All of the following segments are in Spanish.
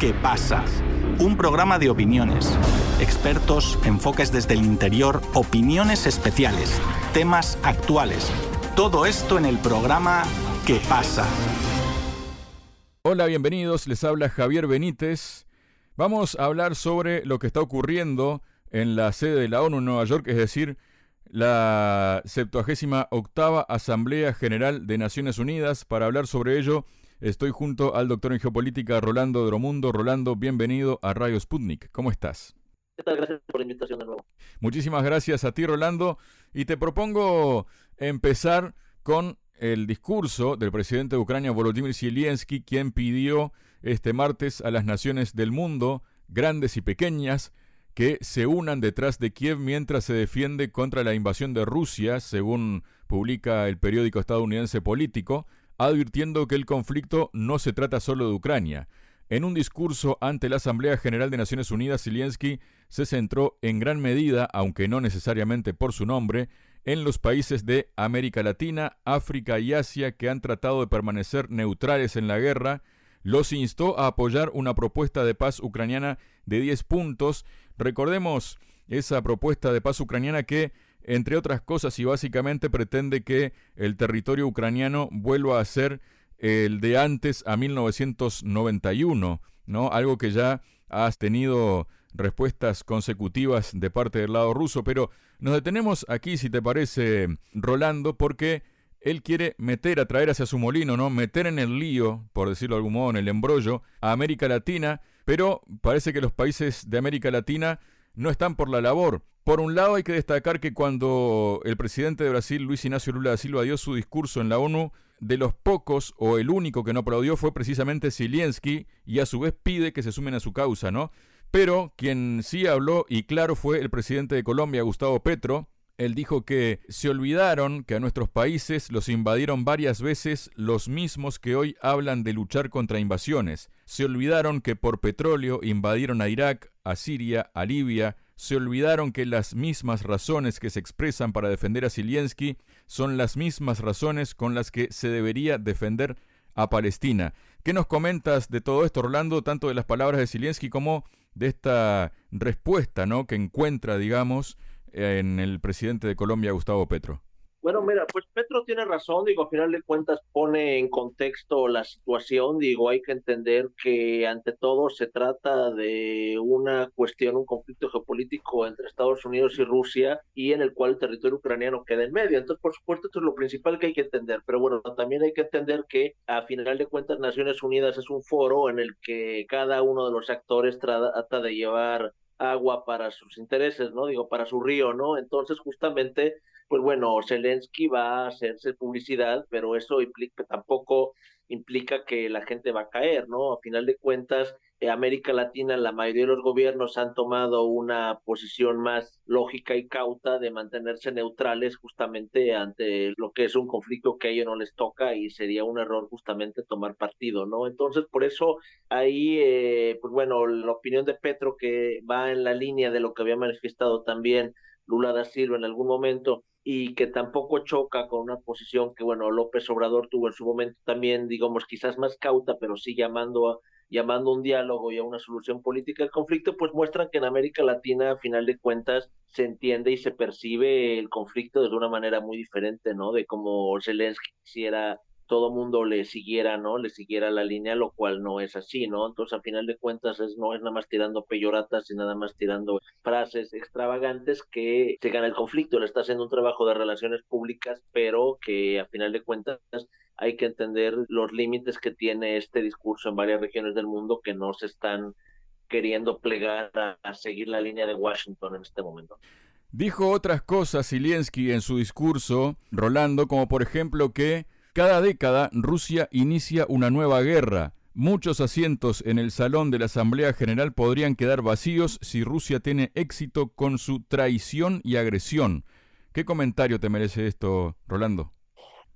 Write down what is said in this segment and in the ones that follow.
¿Qué pasa? Un programa de opiniones, expertos, enfoques desde el interior, opiniones especiales, temas actuales. Todo esto en el programa ¿Qué pasa? Hola, bienvenidos. Les habla Javier Benítez. Vamos a hablar sobre lo que está ocurriendo en la sede de la ONU en Nueva York, es decir, la 78 octava Asamblea General de Naciones Unidas. Para hablar sobre ello, estoy junto al doctor en geopolítica Rolando Dromundo. Rolando, bienvenido a Radio Sputnik. ¿Cómo estás? ¿Qué tal? Gracias por la invitación de nuevo. Muchísimas gracias a ti, Rolando. Y te propongo empezar con el discurso del presidente de Ucrania, Volodymyr Zelensky, quien pidió este martes a las naciones del mundo, grandes y pequeñas, que se unan detrás de Kiev mientras se defiende contra la invasión de Rusia, según publica el periódico estadounidense Político, advirtiendo que el conflicto no se trata solo de Ucrania. En un discurso ante la Asamblea General de Naciones Unidas, Zelensky se centró en gran medida, aunque no necesariamente por su nombre, en los países de América Latina, África y Asia que han tratado de permanecer neutrales en la guerra, los instó a apoyar una propuesta de paz ucraniana de 10 puntos Recordemos esa propuesta de paz ucraniana que, entre otras cosas y básicamente, pretende que el territorio ucraniano vuelva a ser el de antes a 1991, ¿no? Algo que ya has tenido respuestas consecutivas de parte del lado ruso, pero nos detenemos aquí, si te parece, Rolando, porque él quiere meter, atraer hacia su molino, ¿no? Meter en el lío, por decirlo de algún modo, en el embrollo, a América Latina, pero parece que los países de América Latina no están por la labor. Por un lado hay que destacar que cuando el presidente de Brasil, Luis Ignacio Lula da Silva, dio su discurso en la ONU, de los pocos o el único que no aplaudió fue precisamente Zelensky y a su vez pide que se sumen a su causa, ¿no? Pero quien sí habló y claro fue el presidente de Colombia, Gustavo Petro, él dijo que se olvidaron que a nuestros países los invadieron varias veces los mismos que hoy hablan de luchar contra invasiones. Se olvidaron que por petróleo invadieron a Irak, a Siria, a Libia. Se olvidaron que las mismas razones que se expresan para defender a Zelensky son las mismas razones con las que se debería defender a Palestina. ¿Qué nos comentas de todo esto, Rolando, tanto de las palabras de Zelensky como de esta respuesta ¿no? que encuentra, digamos, en el presidente de Colombia, Gustavo Petro? Bueno, mira, pues Petro tiene razón, digo, a final de cuentas pone en contexto la situación, digo, hay que entender que ante todo se trata de una cuestión, un conflicto geopolítico entre Estados Unidos y Rusia y en el cual el territorio ucraniano queda en medio. Entonces, por supuesto, esto es lo principal que hay que entender, pero bueno, también hay que entender que a final de cuentas Naciones Unidas es un foro en el que cada uno de los actores trata de llevar agua para sus intereses, ¿no? Digo, para su río, ¿no? Entonces, justamente, pues bueno, Zelensky va a hacerse publicidad, pero eso implica tampoco implica que la gente va a caer, ¿no? A final de cuentas, eh, América Latina, la mayoría de los gobiernos han tomado una posición más lógica y cauta de mantenerse neutrales justamente ante lo que es un conflicto que a ellos no les toca y sería un error justamente tomar partido, ¿no? Entonces, por eso ahí, eh, pues bueno, la opinión de Petro que va en la línea de lo que había manifestado también Lula da Silva en algún momento y que tampoco choca con una posición que, bueno, López Obrador tuvo en su momento también, digamos, quizás más cauta, pero sí llamando a, llamando un diálogo y a una solución política del conflicto, pues muestran que en América Latina, a final de cuentas, se entiende y se percibe el conflicto de una manera muy diferente, ¿no? De cómo Zelensky quisiera todo mundo le siguiera, ¿no? Le siguiera la línea, lo cual no es así, ¿no? Entonces, a final de cuentas, es, no es nada más tirando peyoratas y nada más tirando frases extravagantes que se gana el conflicto. Le está haciendo un trabajo de relaciones públicas, pero que a final de cuentas hay que entender los límites que tiene este discurso en varias regiones del mundo que no se están queriendo plegar a, seguir la línea de Washington en este momento. Dijo otras cosas Zelensky en su discurso, Rolando, como por ejemplo que cada década Rusia inicia una nueva guerra. Muchos asientos en el salón de la Asamblea General podrían quedar vacíos si Rusia tiene éxito con su traición y agresión. ¿Qué comentario te merece esto, Rolando?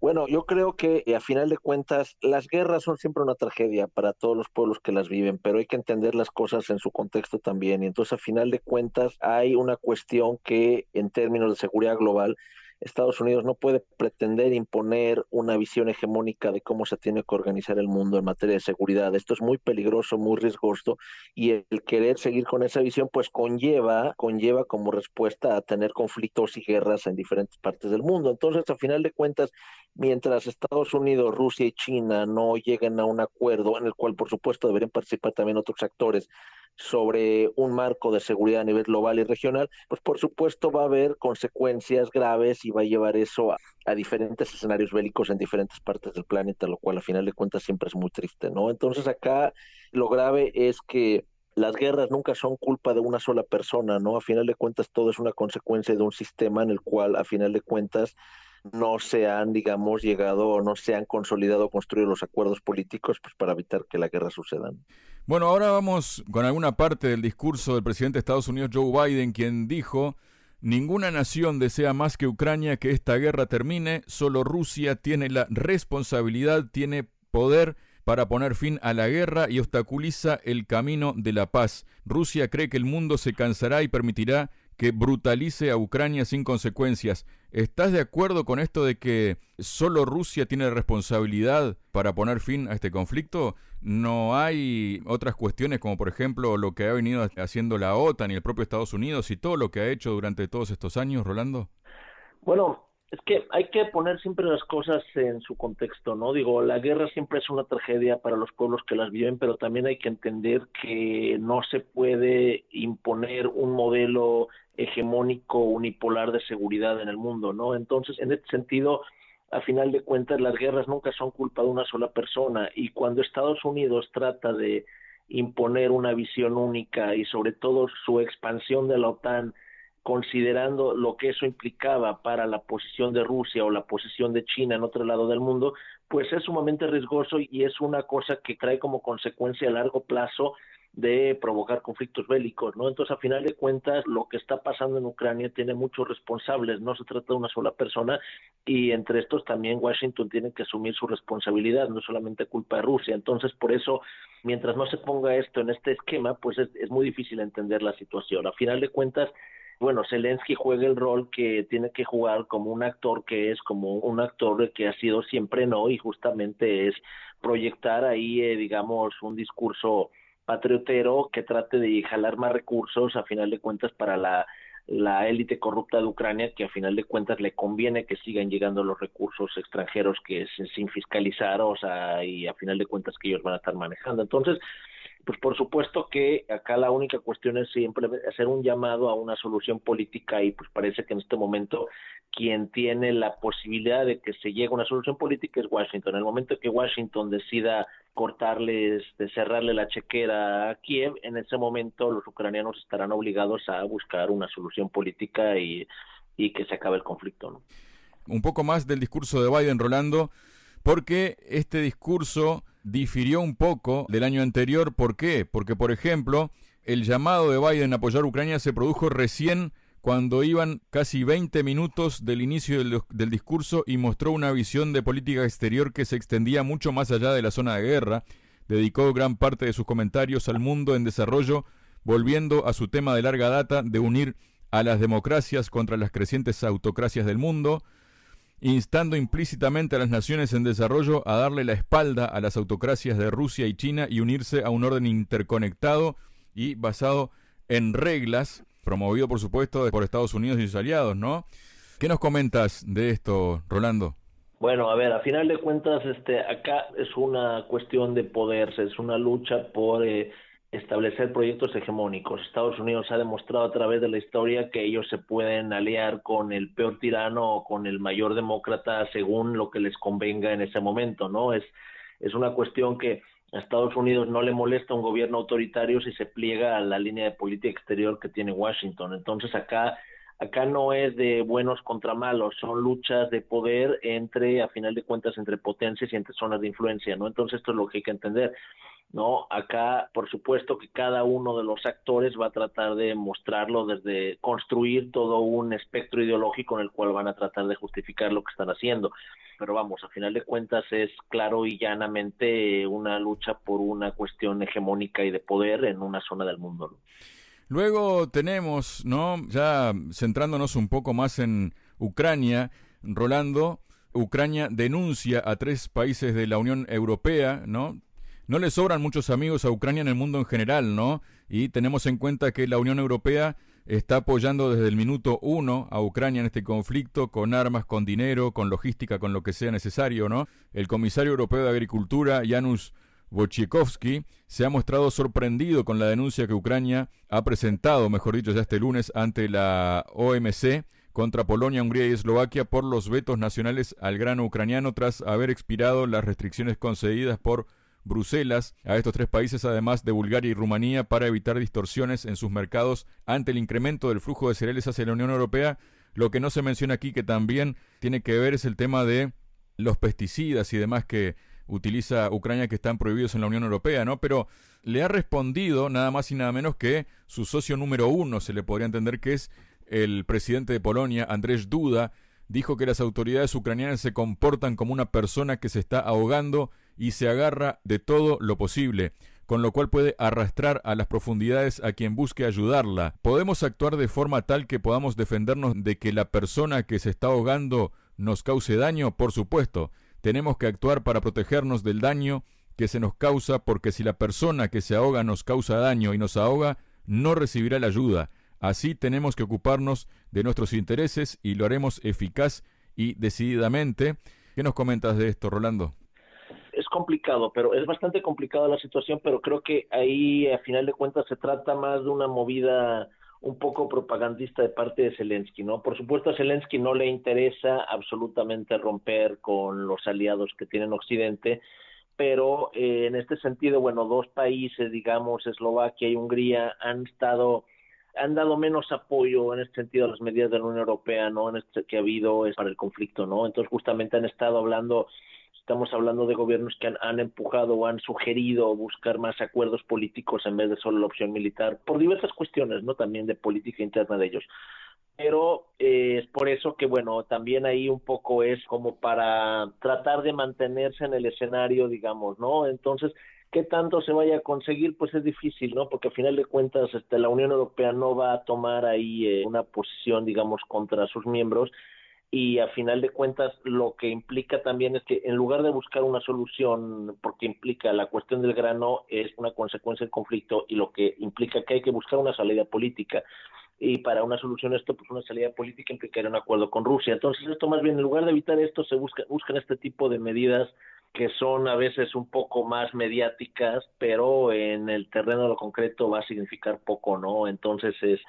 Bueno, yo creo que eh, a final de cuentas las guerras son siempre una tragedia para todos los pueblos que las viven, pero hay que entender las cosas en su contexto también. Y entonces a final de cuentas hay una cuestión que en términos de seguridad global Estados Unidos no puede pretender imponer una visión hegemónica de cómo se tiene que organizar el mundo en materia de seguridad. Esto es muy peligroso, muy riesgoso y el querer seguir con esa visión pues conlleva, conlleva como respuesta a tener conflictos y guerras en diferentes partes del mundo. Entonces, a final de cuentas, mientras Estados Unidos, Rusia y China no lleguen a un acuerdo en el cual por supuesto deberían participar también otros actores sobre un marco de seguridad a nivel global y regional, pues por supuesto va a haber consecuencias graves y va a llevar eso a, diferentes escenarios bélicos en diferentes partes del planeta, lo cual a final de cuentas siempre es muy triste, ¿no? Entonces acá lo grave es que las guerras nunca son culpa de una sola persona, ¿no? A final de cuentas todo es una consecuencia de un sistema en el cual a final de cuentas no se han, digamos, llegado o no se han consolidado, construido los acuerdos políticos pues, para evitar que la guerra suceda. Bueno, ahora vamos con alguna parte del discurso del presidente de Estados Unidos, Joe Biden, quien dijo, ninguna nación desea más que Ucrania que esta guerra termine, solo Rusia tiene la responsabilidad, tiene poder para poner fin a la guerra y obstaculiza el camino de la paz. Rusia cree que el mundo se cansará y permitirá que brutalice a Ucrania sin consecuencias. ¿Estás de acuerdo con esto de que solo Rusia tiene responsabilidad para poner fin a este conflicto? ¿No hay otras cuestiones como por ejemplo lo que ha venido haciendo la OTAN y el propio Estados Unidos y todo lo que ha hecho durante todos estos años, Rolando? Bueno, es que hay que poner siempre las cosas en su contexto, ¿no? Digo, la guerra siempre es una tragedia para los pueblos que las viven, pero también hay que entender que no se puede imponer un modelo hegemónico unipolar de seguridad en el mundo, ¿no? Entonces, en este sentido, a final de cuentas, las guerras nunca son culpa de una sola persona y cuando Estados Unidos trata de imponer una visión única y sobre todo su expansión de la OTAN considerando lo que eso implicaba para la posición de Rusia o la posición de China en otro lado del mundo, pues es sumamente riesgoso y es una cosa que trae como consecuencia a largo plazo de provocar conflictos bélicos, ¿no? Entonces, a final de cuentas, lo que está pasando en Ucrania tiene muchos responsables, no se trata de una sola persona y entre estos también Washington tiene que asumir su responsabilidad, no solamente culpa de Rusia. Entonces, por eso, mientras no se ponga esto en este esquema, pues es, es muy difícil entender la situación. A final de cuentas, bueno, Zelensky juega el rol que tiene que jugar como un actor que es como un actor que ha sido siempre no y justamente es proyectar ahí, eh, digamos, un discurso patriotero que trate de jalar más recursos a final de cuentas para la la élite corrupta de Ucrania que a final de cuentas le conviene que sigan llegando los recursos extranjeros que es sin fiscalizar o sea y a final de cuentas que ellos van a estar manejando. Entonces pues por supuesto que acá la única cuestión es siempre hacer un llamado a una solución política y pues parece que en este momento quien tiene la posibilidad de que se llegue a una solución política es Washington. En el momento que Washington decida cortarles, de cerrarle la chequera a Kiev, en ese momento los ucranianos estarán obligados a buscar una solución política y, y que se acabe el conflicto. ¿no? Un poco más del discurso de Biden, Rolando, porque este discurso difirió un poco del año anterior. ¿Por qué? Porque, por ejemplo, el llamado de Biden a apoyar Ucrania se produjo recién cuando iban casi 20 minutos del inicio del, discurso y mostró una visión de política exterior que se extendía mucho más allá de la zona de guerra. Dedicó gran parte de sus comentarios al mundo en desarrollo, volviendo a su tema de larga data de unir a las democracias contra las crecientes autocracias del mundo, instando implícitamente a las naciones en desarrollo a darle la espalda a las autocracias de Rusia y China y unirse a un orden interconectado y basado en reglas, promovido por supuesto por Estados Unidos y sus aliados, ¿no? ¿Qué nos comentas de esto, Rolando? Bueno, a ver, a final de cuentas, este, acá es una cuestión de poder, es una lucha por eh, establecer proyectos hegemónicos. Estados Unidos ha demostrado a través de la historia que ellos se pueden aliar con el peor tirano o con el mayor demócrata según lo que les convenga en ese momento, ¿no? Es, es una cuestión que a Estados Unidos no le molesta un gobierno autoritario si se pliega a la línea de política exterior que tiene Washington. Entonces acá acá no es de buenos contra malos, son luchas de poder entre, a final de cuentas, entre potencias y entre zonas de influencia, ¿no? Entonces esto es lo que hay que entender. ¿No? Acá, por supuesto que cada uno de los actores va a tratar de mostrarlo desde construir todo un espectro ideológico en el cual van a tratar de justificar lo que están haciendo. Pero vamos, a final de cuentas es claro y llanamente una lucha por una cuestión hegemónica y de poder en una zona del mundo. Luego tenemos, ¿no? Ya centrándonos un poco más en Ucrania. Rolando, Ucrania denuncia a tres países de la Unión Europea, ¿no? No le sobran muchos amigos a Ucrania en el mundo en general, ¿no? Y tenemos en cuenta que la Unión Europea está apoyando desde el minuto uno a Ucrania en este conflicto con armas, con dinero, con logística, con lo que sea necesario, ¿no? El comisario europeo de Agricultura, Janusz Wojciechowski, se ha mostrado sorprendido con la denuncia que Ucrania ha presentado, mejor dicho, ya este lunes ante la OMC contra Polonia, Hungría y Eslovaquia por los vetos nacionales al grano ucraniano tras haber expirado las restricciones concedidas por Bruselas a estos tres países, además de Bulgaria y Rumanía, para evitar distorsiones en sus mercados ante el incremento del flujo de cereales hacia la Unión Europea. Lo que no se menciona aquí, que también tiene que ver, es el tema de los pesticidas y demás que utiliza Ucrania que están prohibidos en la Unión Europea, ¿no? Pero le ha respondido nada más y nada menos que su socio número uno, se le podría entender que es el presidente de Polonia, Andrzej Duda, dijo que las autoridades ucranianas se comportan como una persona que se está ahogando y se agarra de todo lo posible, con lo cual puede arrastrar a las profundidades a quien busque ayudarla. ¿Podemos actuar de forma tal que podamos defendernos de que la persona que se está ahogando nos cause daño? Por supuesto, tenemos que actuar para protegernos del daño que se nos causa porque si la persona que se ahoga nos causa daño y nos ahoga, no recibirá la ayuda. Así tenemos que ocuparnos de nuestros intereses y lo haremos eficaz y decididamente. ¿Qué nos comentas de esto, Rolando? Complicado, pero es bastante complicada la situación, pero creo que ahí a final de cuentas se trata más de una movida un poco propagandista de parte de Zelensky, ¿no? Por supuesto a Zelensky no le interesa absolutamente romper con los aliados que tiene Occidente, pero eh, en este sentido, bueno, dos países, digamos, Eslovaquia y Hungría, han estado han dado menos apoyo en este sentido a las medidas de la Unión Europea, ¿no? En este que ha habido es para el conflicto, ¿no? Entonces justamente han estado hablando Estamos hablando de gobiernos que han, empujado o han sugerido buscar más acuerdos políticos en vez de solo la opción militar, por diversas cuestiones, ¿no? También de política interna de ellos. Pero eh, es por eso que, bueno, también ahí un poco es como para tratar de mantenerse en el escenario, digamos, ¿no? Entonces, qué tanto se vaya a conseguir, pues es difícil, ¿no? Porque al final de cuentas, este, la Unión Europea no va a tomar ahí eh, una posición, digamos, contra sus miembros y a final de cuentas lo que implica también es que en lugar de buscar una solución, porque implica la cuestión del grano es una consecuencia del conflicto y lo que implica que hay que buscar una salida política. Y para una solución esto pues una salida política implicaría un acuerdo con Rusia. Entonces esto más bien en lugar de evitar esto se busca buscan este tipo de medidas que son a veces un poco más mediáticas pero en el terreno de lo concreto va a significar poco no entonces es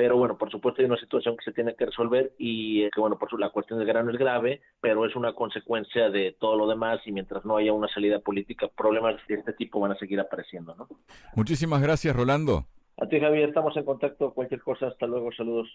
pero bueno, por supuesto hay una situación que se tiene que resolver y eh, que bueno, por su, la cuestión del grano es grave, pero es una consecuencia de todo lo demás y mientras no haya una salida política, problemas de este tipo van a seguir apareciendo, ¿no? Muchísimas gracias, Rolando. A ti, Javier, estamos en contacto. Cualquier cosa, hasta luego, saludos.